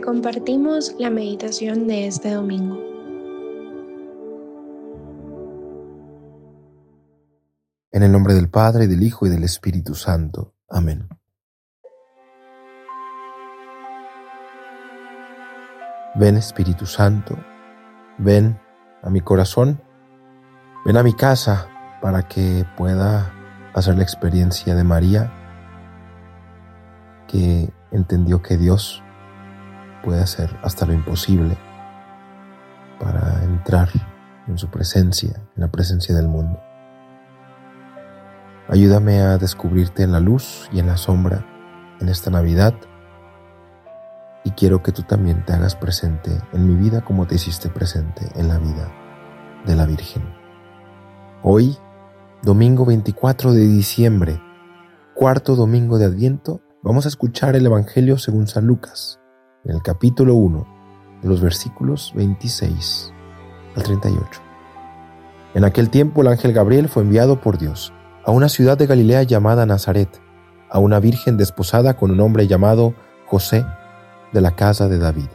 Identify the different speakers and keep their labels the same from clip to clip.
Speaker 1: compartimos la meditación de este domingo.
Speaker 2: En el nombre del Padre, del Hijo y del Espíritu Santo. Amén. Ven Espíritu Santo, ven a mi corazón, ven a mi casa para que pueda hacer la experiencia de María, que entendió que Dios puede hacer hasta lo imposible para entrar en su presencia, en la presencia del mundo. Ayúdame a descubrirte en la luz y en la sombra en esta Navidad y quiero que tú también te hagas presente en mi vida como te hiciste presente en la vida de la Virgen. Hoy, domingo 24 de diciembre, cuarto domingo de Adviento, vamos a escuchar el Evangelio según San Lucas, en el capítulo 1, de los versículos 26 al 38. En aquel tiempo el ángel Gabriel fue enviado por Dios a una ciudad de Galilea llamada Nazaret, a una virgen desposada con un hombre llamado José de la casa de David.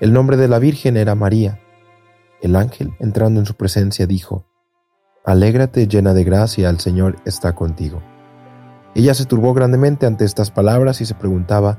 Speaker 2: El nombre de la Virgen era María. El ángel, entrando en su presencia, dijo, Alégrate llena de gracia, el Señor está contigo. Ella se turbó grandemente ante estas palabras y se preguntaba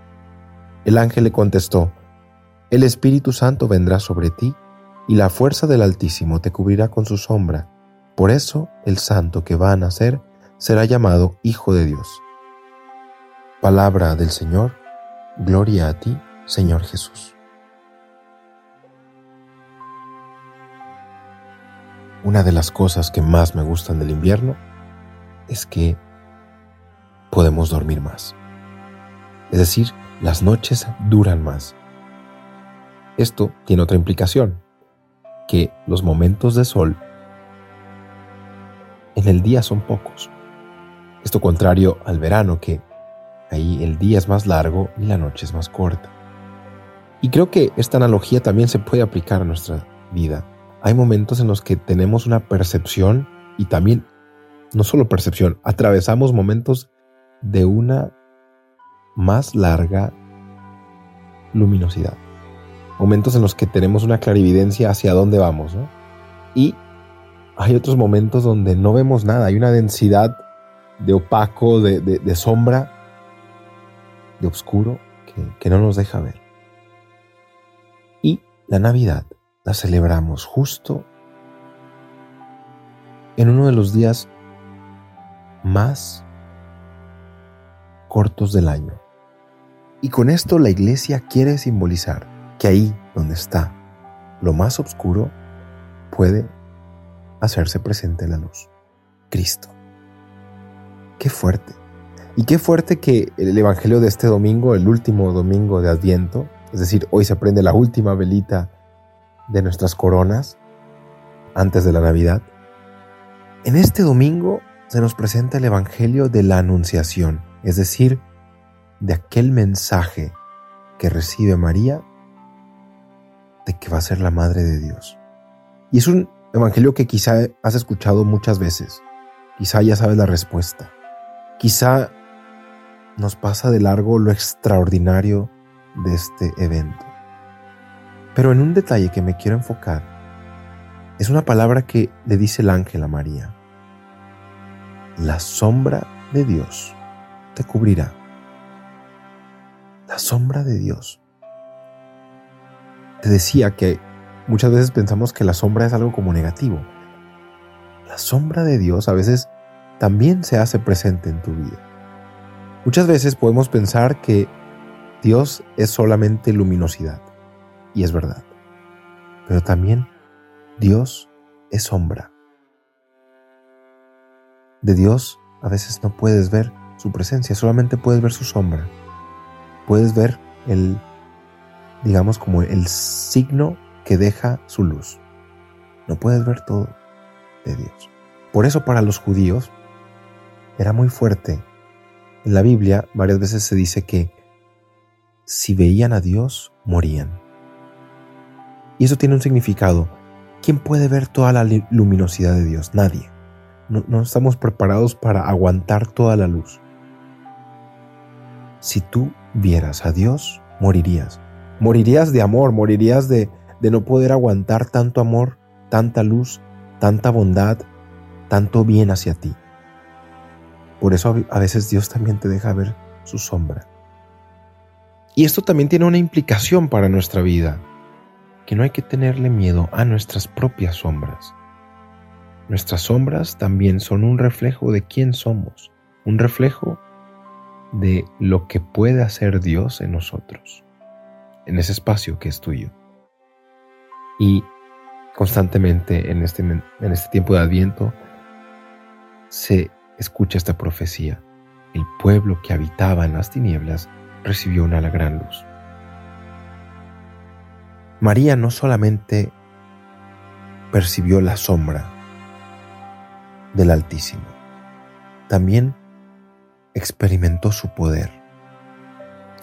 Speaker 2: El ángel le contestó, El Espíritu Santo vendrá sobre ti, y la fuerza del Altísimo te cubrirá con su sombra. Por eso el santo que va a nacer será llamado Hijo de Dios. Palabra del Señor Gloria a ti, Señor Jesús. Una de las cosas que más me gustan del invierno es que podemos dormir más. Es decir, las noches duran más. Esto tiene otra implicación, que los momentos de sol en el día son pocos. Esto contrario al verano que Ahí el día es más largo y la noche es más corta. Y creo que esta analogía también se puede aplicar a nuestra vida. Hay momentos en los que tenemos una percepción y también, no solo percepción, atravesamos momentos de una más larga luminosidad. Momentos en los que tenemos una clarividencia hacia dónde vamos. Y hay otros momentos donde no vemos nada, hay una densidad de opaco, de, de sombra de oscuro que, no nos deja ver. Y la Navidad la celebramos justo en uno de los días más cortos del año. Y con esto la iglesia quiere simbolizar que ahí donde está lo más oscuro puede hacerse presente la luz. Cristo. Qué fuerte. Y qué fuerte que el Evangelio de este domingo, el último domingo de Adviento, es decir, hoy se prende la última velita de nuestras coronas antes de la Navidad. En este domingo se nos presenta el Evangelio de la Anunciación, es decir, de aquel mensaje que recibe María de que va a ser la Madre de Dios. Y es un Evangelio que quizá has escuchado muchas veces, quizá ya sabes la respuesta, quizá nos pasa de largo lo extraordinario de este evento. Pero en un detalle que me quiero enfocar, es una palabra que le dice el ángel a María. La sombra de Dios te cubrirá. Sombra de Dios. Te decía que muchas veces pensamos que la sombra es algo como negativo. La sombra de Dios a veces también se hace presente en tu vida. Muchas veces podemos pensar que Dios es solamente luminosidad, y es verdad, pero también Dios es sombra. De Dios a veces no puedes ver su presencia, solamente puedes ver su sombra. Puedes ver el digamos, como el signo que deja su luz. No puedes ver todo de Dios. Por eso para los judíos era muy fuerte. En la Biblia varias veces se dice que si veían a Dios, morían. Y eso tiene un significado. ¿Quién puede ver toda la luminosidad de Dios? Nadie. No, no estamos preparados para aguantar toda la luz. Si tú vieras a Dios, morirías. Morirías de amor, morirías de, de no poder aguantar tanto amor, tanta luz, tanta bondad, tanto bien hacia ti. Por eso a veces Dios también te deja ver su sombra. Y esto también tiene una implicación para nuestra vida, que no hay que tenerle miedo a nuestras propias sombras. Nuestras sombras también son un reflejo de quién somos, un reflejo de lo que puede hacer Dios en nosotros, en ese espacio que es tuyo. Y constantemente en este, en este tiempo de Adviento se escucha esta profecía. El pueblo que habitaba en las tinieblas recibió una gran luz. María no solamente percibió la sombra del Altísimo, también experimentó su poder.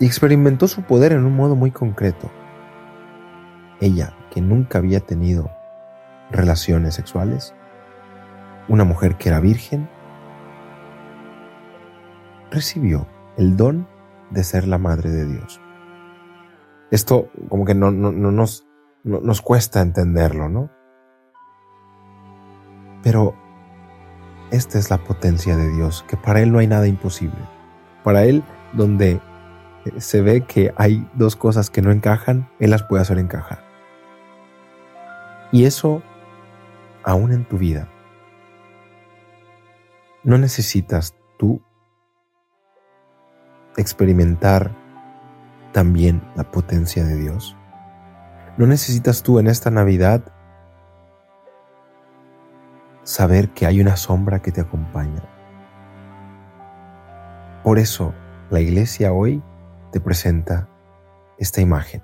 Speaker 2: Y experimentó su poder en un modo muy concreto. Ella, que nunca había tenido relaciones sexuales, una mujer que era virgen, recibió el don de ser la madre de Dios. Esto como que no, nos, nos cuesta entenderlo, ¿no? Pero esta es la potencia de Dios, que para Él no hay nada imposible. Para Él, donde se ve que hay dos cosas que no encajan, Él las puede hacer encajar. Y eso, aún en tu vida, no necesitas tú experimentar también la potencia de Dios. No necesitas tú en esta Navidad saber que hay una sombra que te acompaña. Por eso la iglesia hoy te presenta esta imagen.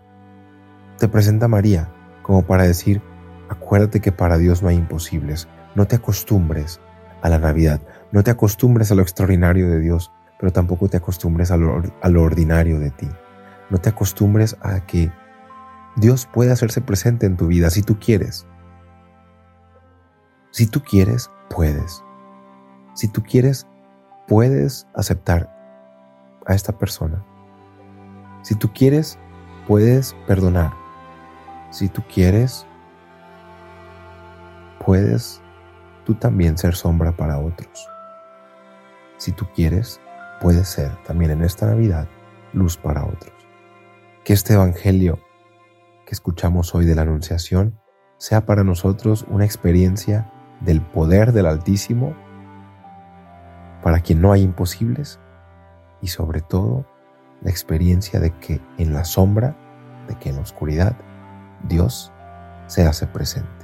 Speaker 2: Te presenta María como para decir, acuérdate que para Dios no hay imposibles. No te acostumbres a la Navidad, no te acostumbres a lo extraordinario de Dios, pero tampoco te acostumbres a lo, ordinario de ti. No te acostumbres a que Dios puede hacerse presente en tu vida si tú quieres. Si tú quieres, puedes. Si tú quieres, puedes aceptar a esta persona. Si tú quieres, puedes perdonar. Si tú quieres, puedes tú también ser sombra para otros. Si tú quieres, puedes ser también en esta Navidad luz para otros. Que este Evangelio que escuchamos hoy de la Anunciación sea para nosotros una experiencia del poder del Altísimo para quien no hay imposibles y sobre todo la experiencia de que en la sombra, de que en la oscuridad, Dios se hace presente.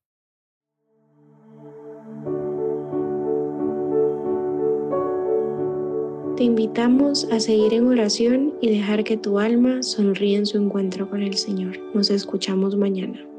Speaker 1: Te invitamos a seguir en oración y dejar que tu alma sonríe en su encuentro con el Señor. Nos escuchamos mañana.